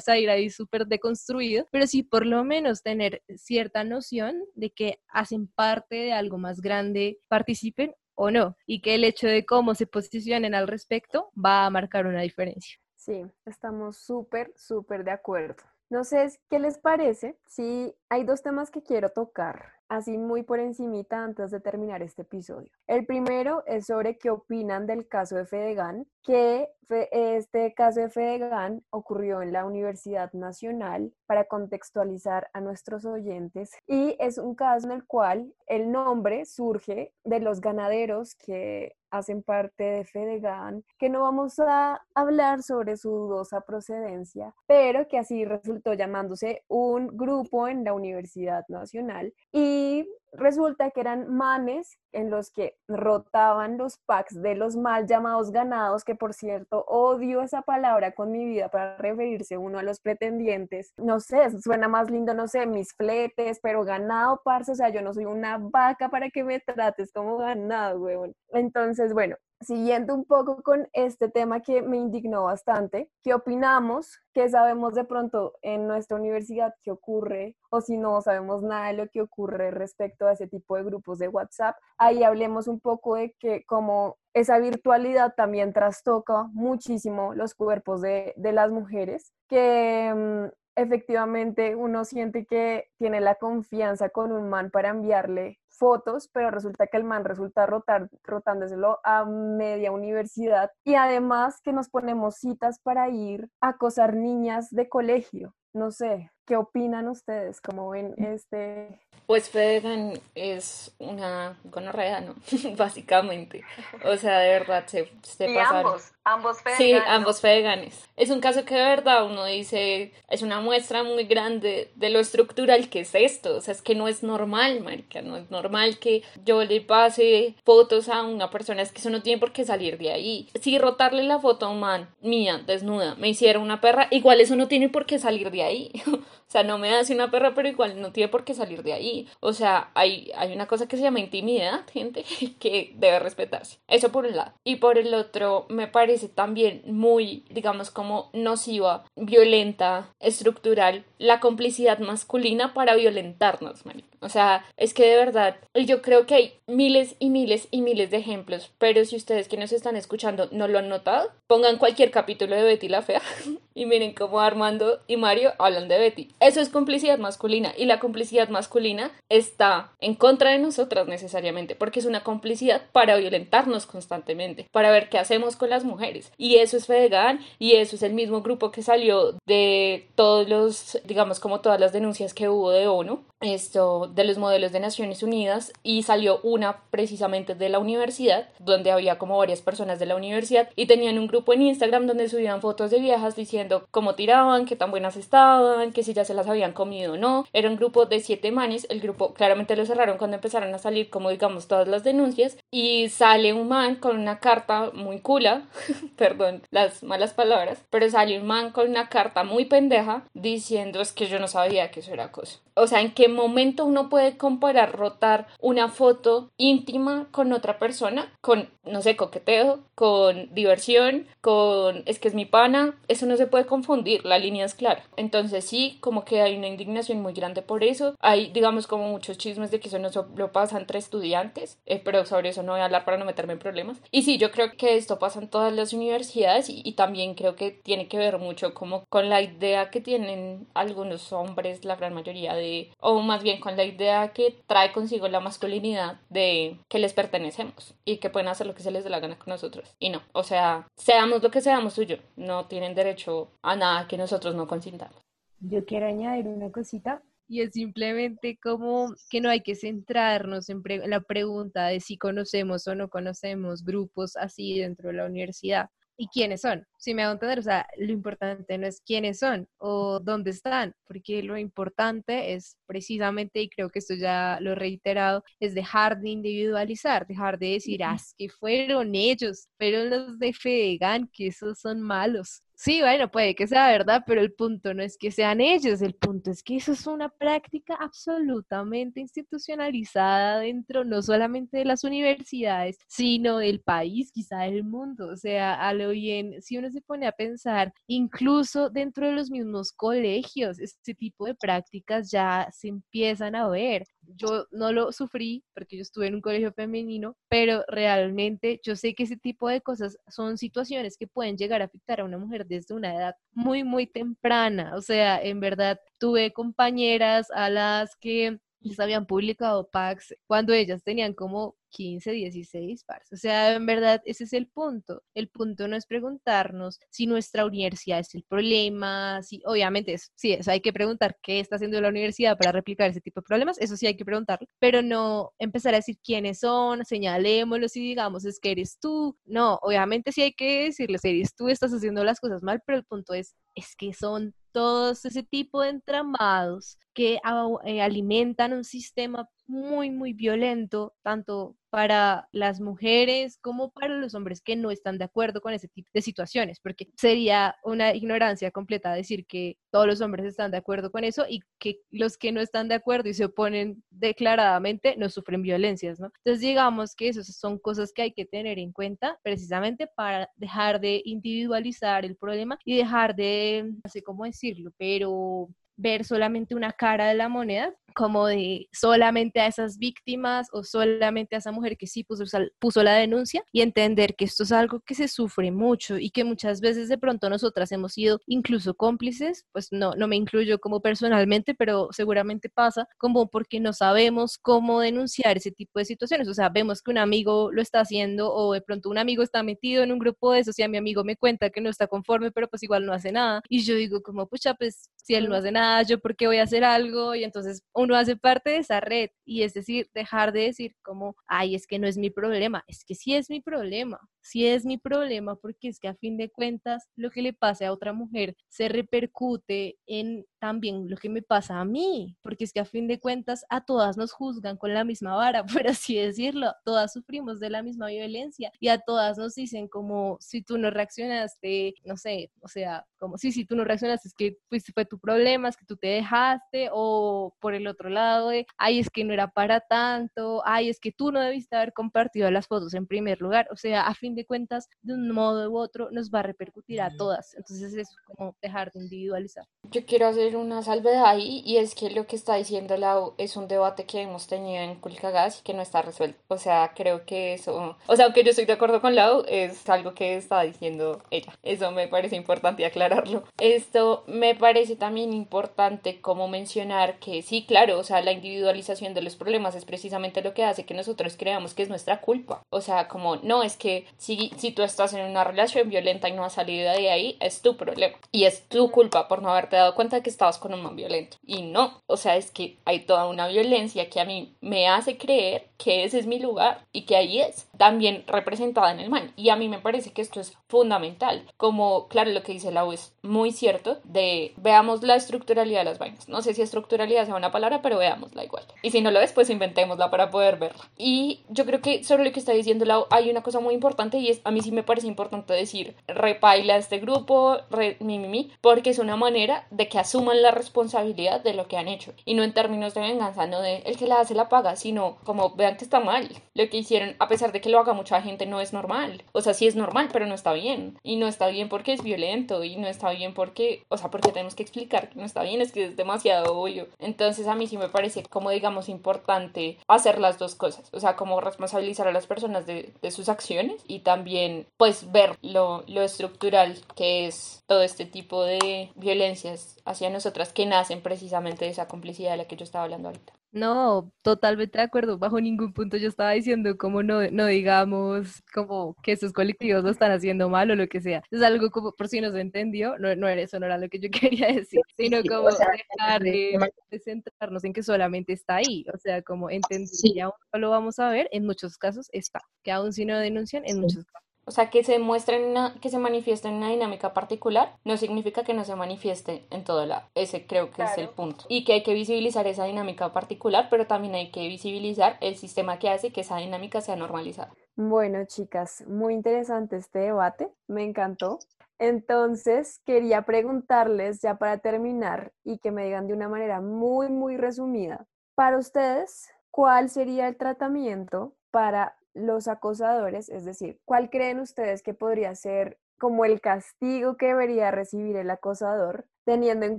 salir ahí súper deconstruido, pero sí por lo menos tener cierta noción de que hacen parte de algo más grande, participen o no, y que el hecho de cómo se posicionen al respecto va a marcar una diferencia. Sí, estamos súper, súper de acuerdo. No sé qué les parece si hay dos temas que quiero tocar, así muy por encimita antes de terminar este episodio. El primero es sobre qué opinan del caso de Fedegan, que este caso de Fedegan ocurrió en la Universidad Nacional para contextualizar a nuestros oyentes y es un caso en el cual el nombre surge de los ganaderos que hacen parte de Fedegan, que no vamos a hablar sobre su dudosa procedencia, pero que así resultó llamándose un grupo en la Universidad Nacional y resulta que eran manes en los que rotaban los packs de los mal llamados ganados, que por cierto odio esa palabra con mi vida para referirse uno a los pretendientes. No sé, suena más lindo, no sé, mis fletes, pero ganado, parce, o sea, yo no soy una vaca para que me trates como ganado, huevón. Entonces, bueno, siguiendo un poco con este tema que me indignó bastante, ¿qué opinamos? ¿Qué sabemos de pronto en nuestra universidad que ocurre? O si no sabemos nada de lo que ocurre respecto a ese tipo de grupos de WhatsApp, ahí hablemos un poco de que como esa virtualidad también trastoca muchísimo los cuerpos de, de las mujeres, que mm, efectivamente uno siente que tiene la confianza con un man para enviarle fotos, pero resulta que el man resulta rotar, rotándoselo a media universidad y además que nos ponemos citas para ir a acosar niñas de colegio. No sé, ¿qué opinan ustedes? ¿Cómo ven este? Pues Fedegan es una gonorrea, ¿no? Básicamente. O sea, de verdad se, se Y pasaron. ambos, ambos Sí, Fedegan, ¿no? ambos fedeganes. Es un caso que de verdad uno dice, es una muestra muy grande de lo estructural que es esto. O sea, es que no es normal, marica, no es normal que yo le pase fotos a una persona, es que eso no tiene por qué salir de ahí. Si rotarle la foto a un man mía, desnuda, me hiciera una perra, igual eso no tiene por qué salir de ahí. O sea, no me hace una perra, pero igual no tiene por qué salir de ahí. O sea, hay, hay una cosa que se llama intimidad, gente, que debe respetarse. Eso por un lado. Y por el otro, me parece también muy, digamos, como nociva, violenta, estructural, la complicidad masculina para violentarnos, marica. O sea, es que de verdad, yo creo que hay miles y miles y miles de ejemplos, pero si ustedes que nos están escuchando no lo han notado, pongan cualquier capítulo de Betty la Fea y miren cómo Armando y Mario hablan de Betty. Eso es complicidad masculina y la complicidad masculina está en contra de nosotras necesariamente, porque es una complicidad para violentarnos constantemente, para ver qué hacemos con las mujeres. Y eso es Fedegan y eso es el mismo grupo que salió de todos los, digamos, como todas las denuncias que hubo de ONU, esto de los modelos de Naciones Unidas y salió una precisamente de la universidad donde había como varias personas de la universidad y tenían un grupo en Instagram donde subían fotos de viejas diciendo cómo tiraban, qué tan buenas estaban, que si ya se las habían comido o no. Era un grupo de siete manes, el grupo claramente lo cerraron cuando empezaron a salir como digamos todas las denuncias y sale un man con una carta muy cula, perdón las malas palabras, pero sale un man con una carta muy pendeja diciendo es que yo no sabía que eso era cosa. O sea, ¿en qué momento uno puede comparar rotar una foto íntima con otra persona con no sé, coqueteo, con diversión, con es que es mi pana, eso no se puede confundir, la línea es clara. Entonces sí, como que hay una indignación muy grande por eso. Hay, digamos, como muchos chismes de que eso no lo pasa entre estudiantes, eh, pero sobre eso no voy a hablar para no meterme en problemas. Y sí, yo creo que esto pasa en todas las universidades y, también creo que tiene que ver mucho como con la idea que tienen algunos hombres, la gran mayoría de, o más bien con la idea que trae consigo la masculinidad de que les pertenecemos y que pueden hacer lo que se les dé la gana con nosotros. Y no, o sea, seamos lo que seamos suyo, no tienen derecho a nada que nosotros no consintamos. Yo quiero añadir una cosita y es simplemente como que no hay que centrarnos en, la pregunta de si conocemos o no conocemos grupos así dentro de la universidad y quiénes son. Si me hago entender, o sea, lo importante no es quiénes son o dónde están, porque lo importante es precisamente, y creo que esto ya lo he reiterado, es dejar de individualizar, dejar de decir, ah, que fueron ellos, fueron los de Fedegan, que esos son malos. Sí, bueno, puede que sea verdad, pero el punto no es que sean ellos, el punto es que eso es una práctica absolutamente institucionalizada dentro no solamente de las universidades, sino del país, quizá del mundo. O sea, a lo bien, si uno se pone a pensar, incluso dentro de los mismos colegios, este tipo de prácticas ya se empiezan a ver yo no lo sufrí porque yo estuve en un colegio femenino, pero realmente yo sé que ese tipo de cosas son situaciones que pueden llegar a afectar a una mujer desde una edad muy, muy temprana. O sea, en verdad tuve compañeras a las que les habían publicado packs cuando ellas tenían como 15, 16, parce. O sea, en verdad, ese es el punto. El punto no es preguntarnos si nuestra universidad es el problema, si, obviamente, sí, eso hay que preguntar qué está haciendo la universidad para replicar ese tipo de problemas, eso sí hay que preguntarlo, pero no empezar a decir quiénes son, señalémoslos y digamos, es que eres tú. No, obviamente sí hay que decirles, eres tú, estás haciendo las cosas mal, pero el punto es, es que son todos ese tipo de entramados que eh, alimentan un sistema muy, muy violento, tanto para las mujeres como para los hombres que no están de acuerdo con ese tipo de situaciones, porque sería una ignorancia completa decir que todos los hombres están de acuerdo con eso y que los que no están de acuerdo y se oponen declaradamente no sufren violencias, ¿no? Entonces digamos que esas son cosas que hay que tener en cuenta precisamente para dejar de individualizar el problema y dejar de, no sé cómo decirlo, pero ver solamente una cara de la moneda, como de solamente a esas víctimas o solamente a esa mujer que sí puso, puso la denuncia y entender que esto es algo que se sufre mucho y que muchas veces de pronto nosotras hemos sido incluso cómplices, pues no, no me incluyo como personalmente, pero seguramente pasa como porque no sabemos cómo denunciar ese tipo de situaciones, o sea, vemos que un amigo lo está haciendo o de pronto un amigo está metido en un grupo de eso, mi amigo me cuenta que no está conforme, pero pues igual no hace nada. Y yo digo como, pucha, pues si él no hace nada, yo por qué voy a hacer algo y entonces uno hace parte de esa red y es decir, dejar de decir como, ay, es que no es mi problema, es que sí es mi problema, sí es mi problema porque es que a fin de cuentas lo que le pase a otra mujer se repercute en también lo que me pasa a mí, porque es que a fin de cuentas a todas nos juzgan con la misma vara, por así decirlo, todas sufrimos de la misma violencia y a todas nos dicen como si tú no reaccionaste, no sé, o sea, como si si tú no reaccionaste es que pues, fue tu problema, es que tú te dejaste o por el otro lado de, ay, es que no era para tanto, ay, es que tú no debiste haber compartido las fotos en primer lugar, o sea, a fin de cuentas, de un modo u otro nos va a repercutir a todas, entonces es como dejar de individualizar. Yo quiero hacer una salvedad ahí y es que lo que está diciendo Lau es un debate que hemos tenido en Culcagas y que no está resuelto, o sea, creo que eso, o sea, aunque yo estoy de acuerdo con Lau, es algo que está diciendo ella, eso me parece importante aclararlo. Esto me parece también importante como mencionar que sí, claro, o sea, la individualización de los problemas es precisamente lo que hace que nosotros creamos que es nuestra culpa. O sea, como no, es que si, si tú estás en una relación violenta y no has salido de ahí, es tu problema. Y es tu culpa por no haberte dado cuenta de que estabas con un man violento. Y no, o sea, es que hay toda una violencia que a mí me hace creer que ese es mi lugar y que ahí es también representada en el man. Y a mí me parece que esto es fundamental. Como, claro, lo que dice Lau es muy cierto, de veamos la estructuralidad de las vainas. No sé si estructuralidad sea una palabra, pero veámosla igual. Y si no lo es, pues inventémosla para poder verla. Y yo creo que sobre lo que está diciendo Lau, hay una cosa muy importante y es, a mí sí me parece importante decir, repaila este grupo, re, mi, mi, mi, porque es una manera de que asuman la responsabilidad de lo que han hecho y no en términos de venganza, no de el que la hace la paga, sino como vean que está mal. Lo que hicieron, a pesar de que lo haga mucha gente, no es normal. O sea, sí es normal, pero no está bien. Y no está bien porque es violento y no está bien porque, o sea, porque tenemos que explicar que no está bien, es que es demasiado obvio. Entonces a mí sí me parece como digamos importante hacer las dos cosas, o sea, como responsabilizar a las personas de, de sus acciones y también pues ver lo, lo estructural que es todo este tipo de violencias hacia nosotras que nacen precisamente de esa complicidad de la que yo estaba hablando ahorita. No, totalmente de acuerdo. Bajo ningún punto yo estaba diciendo como no, no digamos como que esos colectivos lo están haciendo mal o lo que sea. Es algo como, por si no se entendió, no, no era eso, no era lo que yo quería decir, sino como dejar de, centrarnos en que solamente está ahí. O sea, como entender que aún no lo vamos a ver, en muchos casos está. Que aún si no denuncian, en muchos casos o sea, que se muestre, una, que se manifieste en una dinámica particular, no significa que no se manifieste en todo lado. Ese creo que es el punto. Y que hay que visibilizar esa dinámica particular, pero también hay que visibilizar el sistema que hace que esa dinámica sea normalizada. Bueno, chicas, muy interesante este debate, me encantó. Entonces, quería preguntarles ya para terminar y que me digan de una manera muy, muy resumida, para ustedes, ¿cuál sería el tratamiento para los acosadores, es decir, ¿cuál creen ustedes que podría ser como el castigo que debería recibir el acosador, teniendo en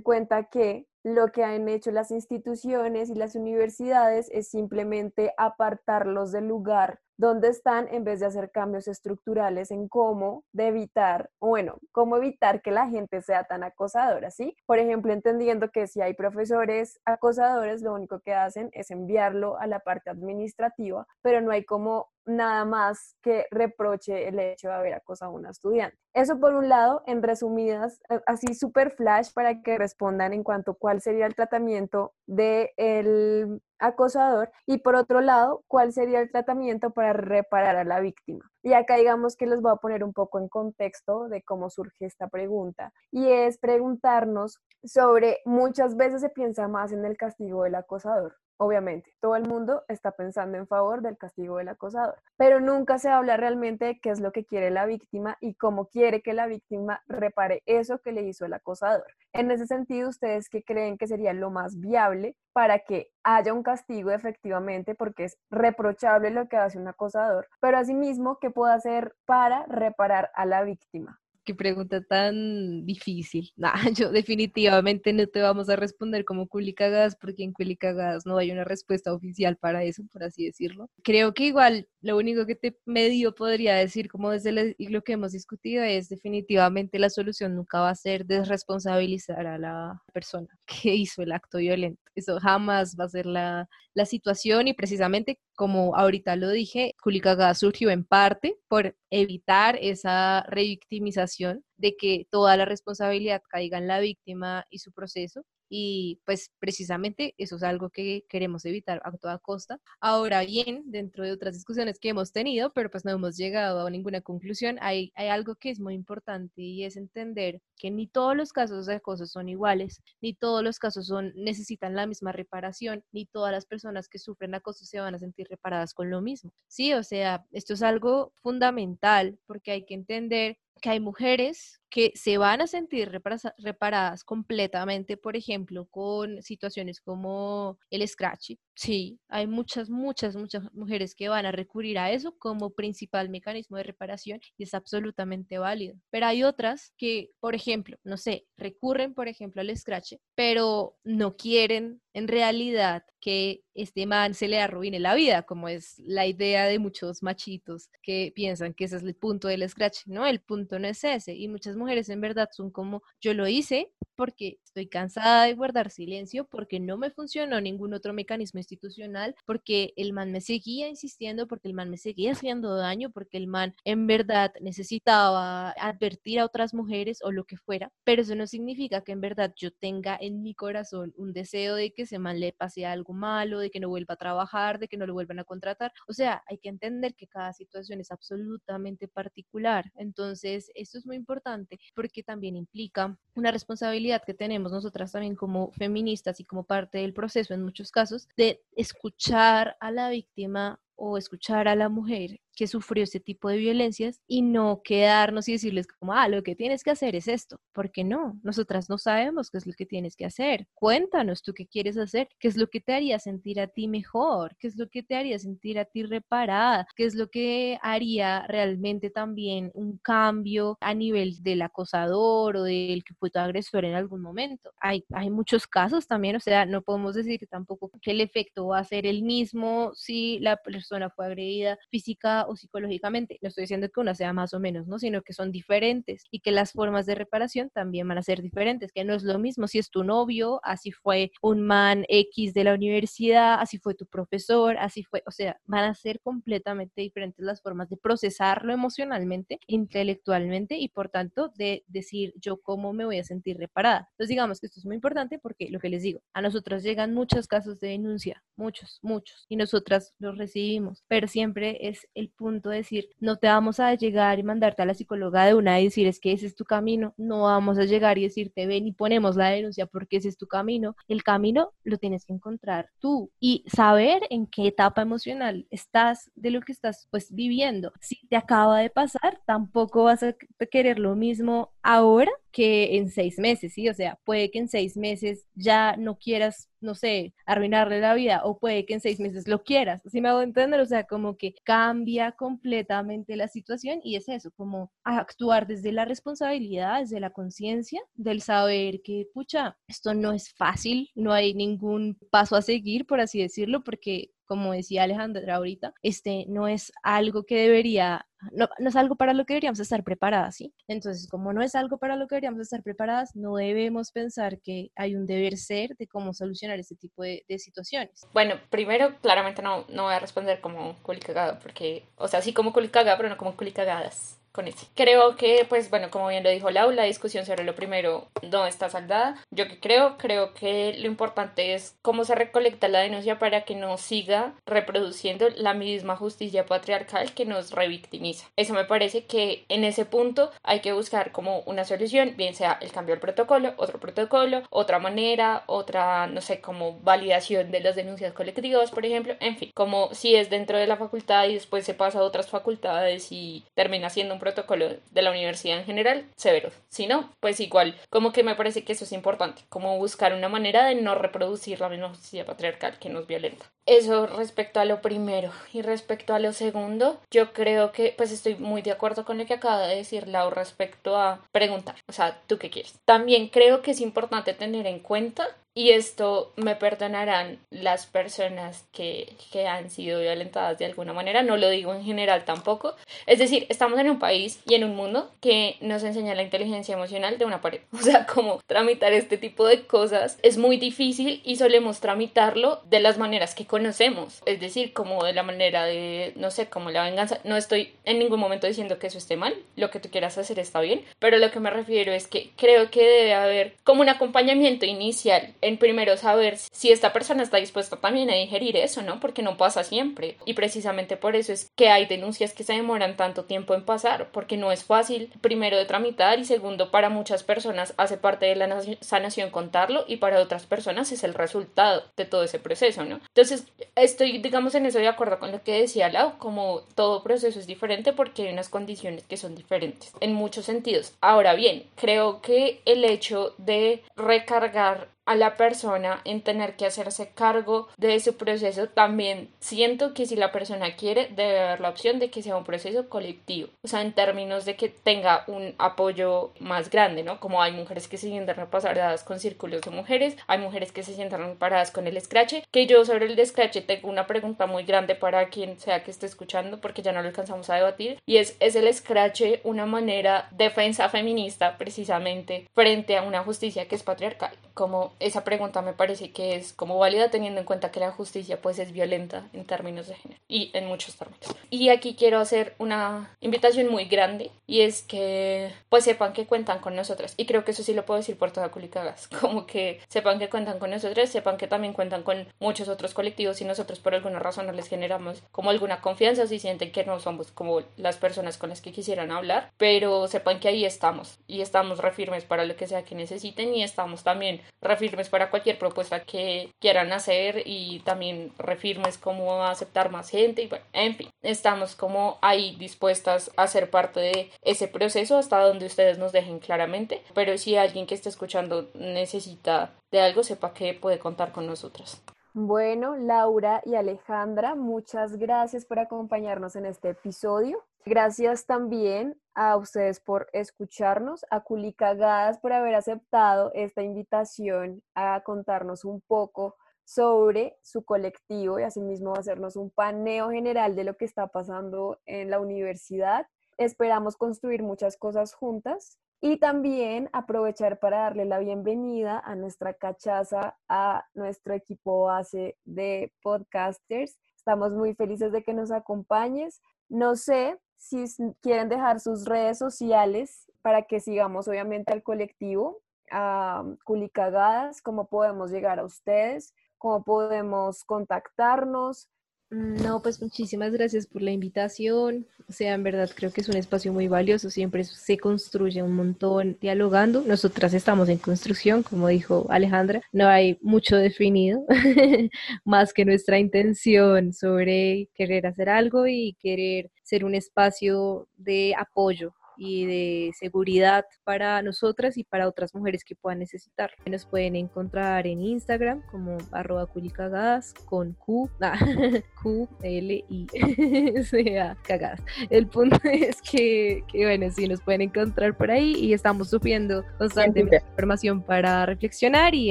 cuenta que lo que han hecho las instituciones y las universidades es simplemente apartarlos del lugar donde están en vez de hacer cambios estructurales en cómo de evitar, bueno, cómo evitar que la gente sea tan acosadora, ¿sí? Por ejemplo, entendiendo que si hay profesores acosadores, lo único que hacen es enviarlo a la parte administrativa, pero no hay como nada más que reproche el hecho de haber acosado a una estudiante. Eso por un lado, en resumidas, eh, así super flash para que respondan en cuanto a cuál sería el tratamiento del acosador y por otro lado, cuál sería el tratamiento para reparar a la víctima. Y acá digamos que les voy a poner un poco en contexto de cómo surge esta pregunta y es preguntarnos sobre, muchas veces se piensa más en el castigo del acosador, Obviamente, todo el mundo está pensando en favor del castigo del acosador, pero nunca se habla realmente de qué es lo que quiere la víctima y cómo quiere que la víctima repare eso que le hizo el acosador. En ese sentido, ¿ustedes qué creen que sería lo más viable para que haya un castigo efectivamente? Porque es reprochable lo que hace un acosador, pero asimismo, ¿qué puede hacer para reparar a la víctima? Qué pregunta tan difícil. Nah, yo definitivamente no te vamos a responder como Culicagas, porque en Culicagas no hay una respuesta oficial para eso, por así decirlo. Creo que igual lo único que te medio podría decir, como desde lo que hemos discutido, es definitivamente la solución nunca va a ser desresponsabilizar a la persona que hizo el acto violento. Eso jamás va a ser la, la situación y precisamente como ahorita lo dije, Culicagas surgió en parte por evitar esa revictimización de que toda la responsabilidad caiga en la víctima y su proceso y pues precisamente eso es algo que queremos evitar a toda costa. Ahora bien, dentro de otras discusiones que hemos tenido, pero pues no hemos llegado a ninguna conclusión, hay, hay algo que es muy importante y es entender que ni todos los casos de acoso son iguales, ni todos los casos son, necesitan la misma reparación, ni todas las personas que sufren acoso se van a sentir reparadas con lo mismo. Sí, o sea, esto es algo fundamental porque hay que entender que hay mujeres que se van a sentir reparadas completamente, por ejemplo, con situaciones como el scratch. Sí, hay muchas, muchas, muchas mujeres que van a recurrir a eso como principal mecanismo de reparación y es absolutamente válido. Pero hay otras que, por ejemplo, no sé, recurren, por ejemplo, al scratch, pero no quieren en realidad que este man se le arruine la vida, como es la idea de muchos machitos que piensan que ese es el punto del scratch. No, el punto no es ese. Y muchas mujeres en verdad son como, yo lo hice porque estoy cansada de guardar silencio, porque no me funcionó ningún otro mecanismo institucional, porque el man me seguía insistiendo, porque el man me seguía haciendo daño, porque el man en verdad necesitaba advertir a otras mujeres o lo que fuera. Pero eso no significa que en verdad yo tenga en mi corazón un deseo de que ese man le pase algo malo, de que no vuelva a trabajar, de que no lo vuelvan a contratar. O sea, hay que entender que cada situación es absolutamente particular. Entonces, esto es muy importante porque también implica una responsabilidad que tenemos nosotras también como feministas y como parte del proceso en muchos casos de escuchar a la víctima o escuchar a la mujer que sufrió ese tipo de violencias y no quedarnos y decirles como, ah, lo que tienes que hacer es esto, porque no, nosotras no sabemos qué es lo que tienes que hacer. Cuéntanos tú qué quieres hacer, qué es lo que te haría sentir a ti mejor, qué es lo que te haría sentir a ti reparada, qué es lo que haría realmente también un cambio a nivel del acosador o del que fue tu agresor en algún momento. Hay, hay muchos casos también, o sea, no podemos decir tampoco que el efecto va a ser el mismo si la persona fue agredida física o psicológicamente. No estoy diciendo que una sea más o menos, ¿no? Sino que son diferentes y que las formas de reparación también van a ser diferentes, que no es lo mismo si es tu novio, así fue un man X de la universidad, así fue tu profesor, así fue, o sea, van a ser completamente diferentes las formas de procesarlo emocionalmente, intelectualmente y por tanto de decir yo cómo me voy a sentir reparada. Entonces digamos que esto es muy importante porque lo que les digo, a nosotros llegan muchos casos de denuncia, muchos, muchos, y nosotras los recibimos, pero siempre es el punto de decir, no te vamos a llegar y mandarte a la psicóloga de una y decir, es que ese es tu camino, no vamos a llegar y decirte, ven y ponemos la denuncia porque ese es tu camino. El camino lo tienes que encontrar tú y saber en qué etapa emocional estás de lo que estás pues viviendo. Si te acaba de pasar, tampoco vas a querer lo mismo ahora que en seis meses, ¿sí? O sea, puede que en seis meses ya no quieras, no sé, arruinarle la vida o puede que en seis meses lo quieras, ¿sí me hago entender? O sea, como que cambia completamente la situación y es eso, como actuar desde la responsabilidad, desde la conciencia, del saber que, pucha, esto no es fácil, no hay ningún paso a seguir, por así decirlo, porque como decía Alejandra ahorita, este no es algo que debería, no, no, es algo para lo que deberíamos estar preparadas, ¿sí? Entonces, como no es algo para lo que deberíamos estar preparadas, no debemos pensar que hay un deber ser de cómo solucionar este tipo de, situaciones. Bueno, primero, claramente no, no voy a responder como culicagada, porque, o sea, sí como culicagada, pero no como culicagadas con ese. Creo que, pues bueno, como bien lo dijo Lau, la discusión sobre lo primero no está saldada. Yo que creo, creo que lo importante es cómo se recolecta la denuncia para que no siga reproduciendo la misma justicia patriarcal que nos revictimiza. Eso me parece que en ese punto hay que buscar como una solución, bien sea el cambio del protocolo, otro protocolo, otra manera, otra, no sé, como validación de las denuncias colectivas, por ejemplo, en fin, como si es dentro de la facultad y después se pasa a otras facultades y termina siendo un protocolo de la universidad en general, severo. Si no, pues igual, como que me parece que eso es importante, como buscar una manera de no reproducir la misma justicia patriarcal que nos violenta. Eso respecto a lo primero. Y respecto a lo segundo, yo creo que pues estoy muy de acuerdo con lo que acaba de decir Lau respecto a preguntar, o sea, ¿tú qué quieres? También creo que es importante tener en cuenta y esto me perdonarán las personas que, que, han sido violentadas de alguna manera, no lo digo en general tampoco. Es decir, estamos en un país y en un mundo que nos enseña la inteligencia emocional de una pared. O sea, como tramitar este tipo de cosas es muy difícil y solemos tramitarlo de las maneras que conocemos. Es decir, como de la manera de, no sé, como la venganza. No estoy en ningún momento diciendo que eso esté mal, lo que tú quieras hacer está bien, pero lo que me refiero es que creo que debe haber como un acompañamiento inicial en primero saber si esta persona está dispuesta también a digerir eso, ¿no? Porque no pasa siempre. Y precisamente por eso es que hay denuncias que se demoran tanto tiempo en pasar, porque no es fácil, primero, de tramitar y segundo, para muchas personas hace parte de la sanación contarlo y para otras personas es el resultado de todo ese proceso, ¿no? Entonces, estoy, digamos, en eso de acuerdo con lo que decía Lau, como todo proceso es diferente porque hay unas condiciones que son diferentes en muchos sentidos. Ahora bien, creo que el hecho de recargar a la persona en tener que hacerse cargo de su proceso, también siento que si la persona quiere, debe haber la opción de que sea un proceso colectivo, o sea, en términos de que tenga un apoyo más grande, ¿no? Como hay mujeres que se sienten reparadas con círculos de mujeres, hay mujeres que se sienten reparadas con el scratch, que yo sobre el scratch tengo una pregunta muy grande para quien sea que esté escuchando, porque ya no lo alcanzamos a debatir, y es, ¿es el scratch una manera defensa feminista precisamente frente a una justicia que es patriarcal? Como esa pregunta me parece que es como válida teniendo en cuenta que la justicia pues es violenta en términos de género y en muchos términos. Y aquí quiero hacer una invitación muy grande y es que pues sepan que cuentan con nosotras y creo que eso sí lo puedo decir por toda Culicagas, como que sepan que cuentan con nosotras, sepan que también cuentan con muchos otros colectivos y nosotros por alguna razón no les generamos como alguna confianza si sienten que no somos como las personas con las que quisieran hablar, pero sepan que ahí estamos y estamos refirmes para lo que sea que necesiten y estamos también refirmes refirmes para cualquier propuesta que quieran hacer y también refirmes cómo aceptar más gente y bueno, en fin, estamos como ahí dispuestas a ser parte de ese proceso hasta donde ustedes nos dejen claramente, pero si alguien que esté escuchando necesita de algo, sepa que puede contar con nosotras. Bueno, Laura y Alejandra, muchas gracias por acompañarnos en este episodio. Gracias también a ustedes por escucharnos, a Culicagadas por haber aceptado esta invitación a contarnos un poco sobre su colectivo y asimismo hacernos un paneo general de lo que está pasando en la universidad. Esperamos construir muchas cosas juntas y también aprovechar para darle la bienvenida a nuestra cachaza, a nuestro equipo base de podcasters. Estamos muy felices de que nos acompañes. No sé si quieren dejar sus redes sociales para que sigamos obviamente al colectivo, a Culicagadas, cómo podemos llegar a ustedes, cómo podemos contactarnos, no, pues muchísimas gracias por la invitación. O sea, en verdad creo que es un espacio muy valioso. Siempre se construye un montón dialogando. Nosotras estamos en construcción, como dijo Alejandra. No hay mucho definido, más que nuestra intención sobre querer hacer algo y querer ser un espacio de apoyo y de seguridad para nosotras y para otras mujeres que puedan necesitar. Nos pueden encontrar en Instagram como arroba culicagadas con Q, ah, Q, L, I, C, A, cagadas. El punto es que, que, bueno, sí, nos pueden encontrar por ahí y estamos subiendo constantemente información para reflexionar y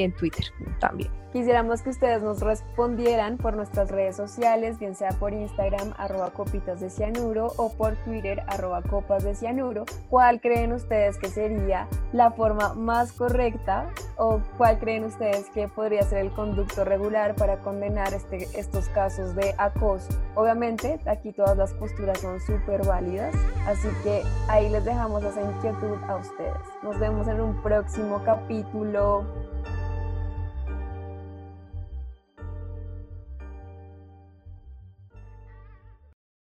en Twitter también. Quisiéramos que ustedes nos respondieran por nuestras redes sociales, bien sea por Instagram, arroba copitas de cianuro, o por Twitter, arroba copas de cianuro, cuál creen ustedes que sería la forma más correcta o cuál creen ustedes que podría ser el conducto regular para condenar este, estos casos de acoso. Obviamente, aquí todas las posturas son súper válidas, así que ahí les dejamos esa inquietud a ustedes. Nos vemos en un próximo capítulo.